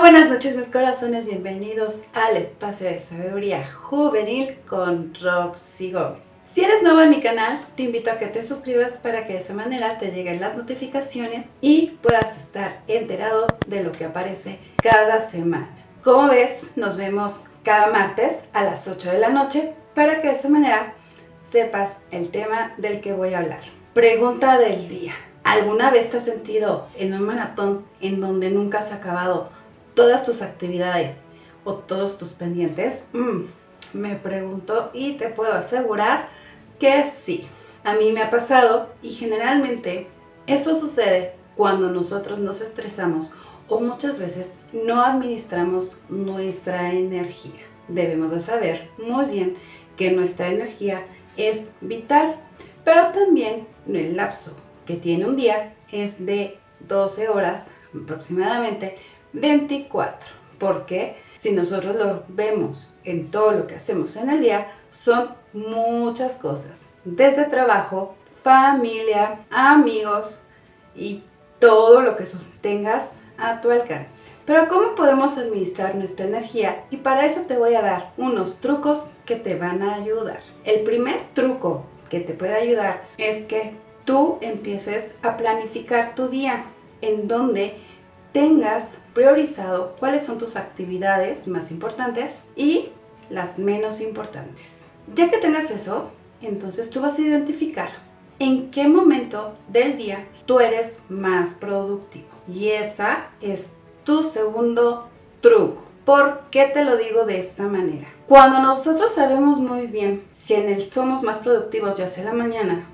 buenas noches mis corazones, bienvenidos al espacio de sabiduría juvenil con Roxy Gómez. Si eres nuevo en mi canal, te invito a que te suscribas para que de esa manera te lleguen las notificaciones y puedas estar enterado de lo que aparece cada semana. Como ves, nos vemos cada martes a las 8 de la noche para que de esta manera sepas el tema del que voy a hablar. Pregunta del día. ¿Alguna vez te has sentido en un maratón en donde nunca has acabado todas tus actividades o todos tus pendientes? Mm, me pregunto y te puedo asegurar que sí. A mí me ha pasado y generalmente eso sucede cuando nosotros nos estresamos o muchas veces no administramos nuestra energía. Debemos de saber muy bien que nuestra energía es vital, pero también el lapso que tiene un día es de 12 horas aproximadamente 24. Porque si nosotros lo vemos en todo lo que hacemos en el día, son muchas cosas. Desde trabajo, familia, amigos y todo lo que tengas a tu alcance. Pero ¿cómo podemos administrar nuestra energía? Y para eso te voy a dar unos trucos que te van a ayudar. El primer truco que te puede ayudar es que tú empieces a planificar tu día en donde tengas priorizado cuáles son tus actividades más importantes y las menos importantes. Ya que tengas eso, entonces tú vas a identificar en qué momento del día tú eres más productivo. Y esa es tu segundo truco. ¿Por qué te lo digo de esa manera? Cuando nosotros sabemos muy bien si en el somos más productivos, ya sea la mañana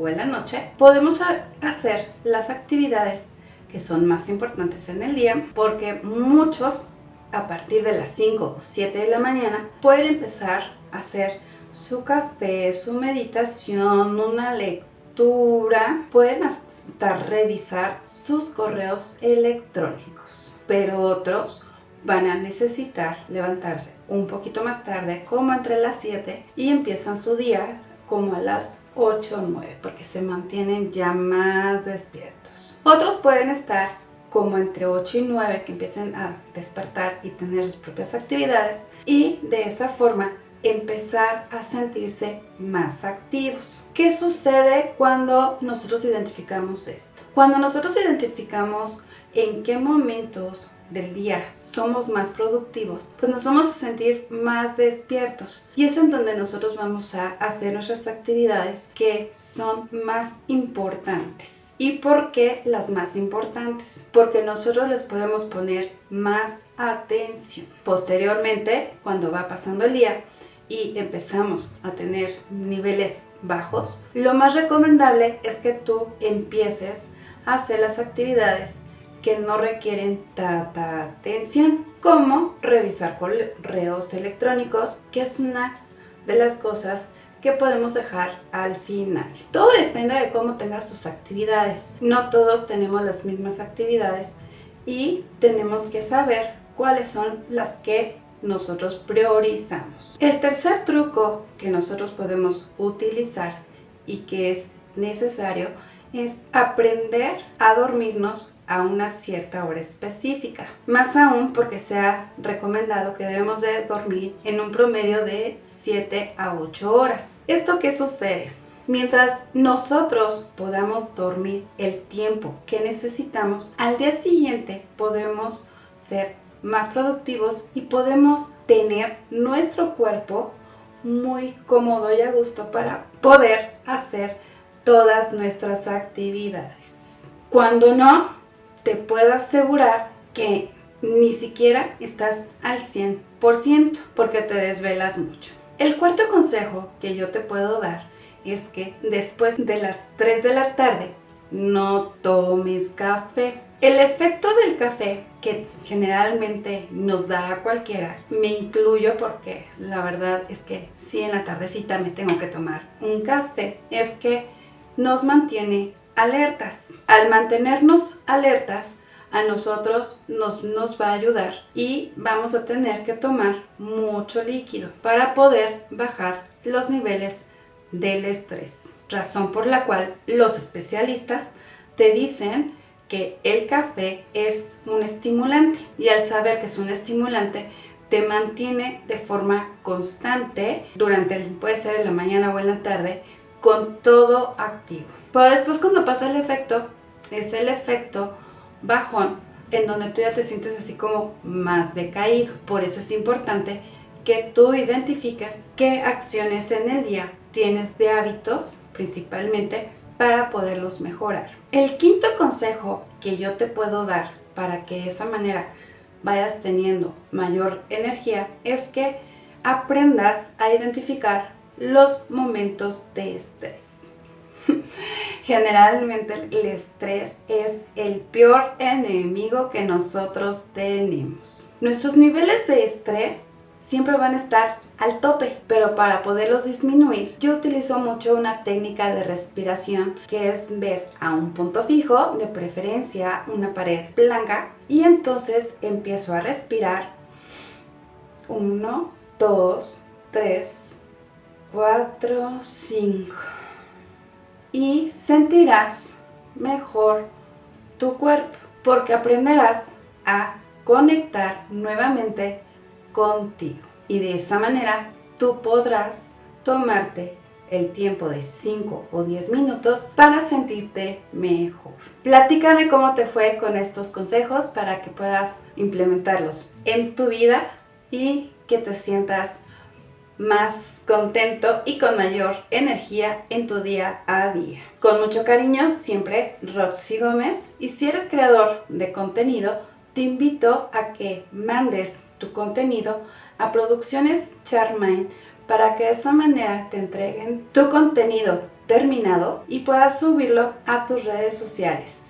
o en la noche, podemos hacer las actividades que son más importantes en el día, porque muchos a partir de las 5 o 7 de la mañana pueden empezar a hacer su café, su meditación, una lectura, pueden hasta revisar sus correos electrónicos, pero otros van a necesitar levantarse un poquito más tarde, como entre las 7, y empiezan su día como a las 8 o 9, porque se mantienen ya más despiertos. Otros pueden estar como entre 8 y 9 que empiecen a despertar y tener sus propias actividades y de esa forma empezar a sentirse más activos. ¿Qué sucede cuando nosotros identificamos esto? Cuando nosotros identificamos en qué momentos del día somos más productivos, pues nos vamos a sentir más despiertos. Y es en donde nosotros vamos a hacer nuestras actividades que son más importantes. ¿Y por qué las más importantes? Porque nosotros les podemos poner más atención. Posteriormente, cuando va pasando el día y empezamos a tener niveles bajos, lo más recomendable es que tú empieces a hacer las actividades que no requieren tanta atención, como revisar correos electrónicos, que es una de las cosas que podemos dejar al final. Todo depende de cómo tengas tus actividades. No todos tenemos las mismas actividades y tenemos que saber cuáles son las que nosotros priorizamos. El tercer truco que nosotros podemos utilizar y que es necesario es aprender a dormirnos a una cierta hora específica. Más aún porque se ha recomendado que debemos de dormir en un promedio de 7 a 8 horas. ¿Esto qué sucede? Mientras nosotros podamos dormir el tiempo que necesitamos, al día siguiente podemos ser más productivos y podemos tener nuestro cuerpo muy cómodo y a gusto para poder hacer todas nuestras actividades. Cuando no, te puedo asegurar que ni siquiera estás al 100% porque te desvelas mucho. El cuarto consejo que yo te puedo dar es que después de las 3 de la tarde no tomes café. El efecto del café que generalmente nos da a cualquiera, me incluyo porque la verdad es que si en la tardecita me tengo que tomar un café, es que nos mantiene alertas. Al mantenernos alertas, a nosotros nos, nos, va a ayudar y vamos a tener que tomar mucho líquido para poder bajar los niveles del estrés. Razón por la cual los especialistas te dicen que el café es un estimulante y al saber que es un estimulante te mantiene de forma constante durante, puede ser en la mañana o en la tarde, con todo activo. Pero después cuando pasa el efecto, es el efecto bajón en donde tú ya te sientes así como más decaído. Por eso es importante que tú identifiques qué acciones en el día tienes de hábitos principalmente para poderlos mejorar. El quinto consejo que yo te puedo dar para que de esa manera vayas teniendo mayor energía es que aprendas a identificar los momentos de estrés. Generalmente el estrés es el peor enemigo que nosotros tenemos. Nuestros niveles de estrés siempre van a estar al tope, pero para poderlos disminuir, yo utilizo mucho una técnica de respiración que es ver a un punto fijo, de preferencia una pared blanca, y entonces empiezo a respirar 1, 2, 3, 4, 5 y sentirás mejor tu cuerpo porque aprenderás a conectar nuevamente contigo. Y de esa manera tú podrás tomarte el tiempo de 5 o 10 minutos para sentirte mejor. Platícame cómo te fue con estos consejos para que puedas implementarlos en tu vida y que te sientas más contento y con mayor energía en tu día a día. Con mucho cariño, siempre Roxy Gómez. Y si eres creador de contenido, te invito a que mandes tu contenido a Producciones Charmaine para que de esa manera te entreguen tu contenido terminado y puedas subirlo a tus redes sociales.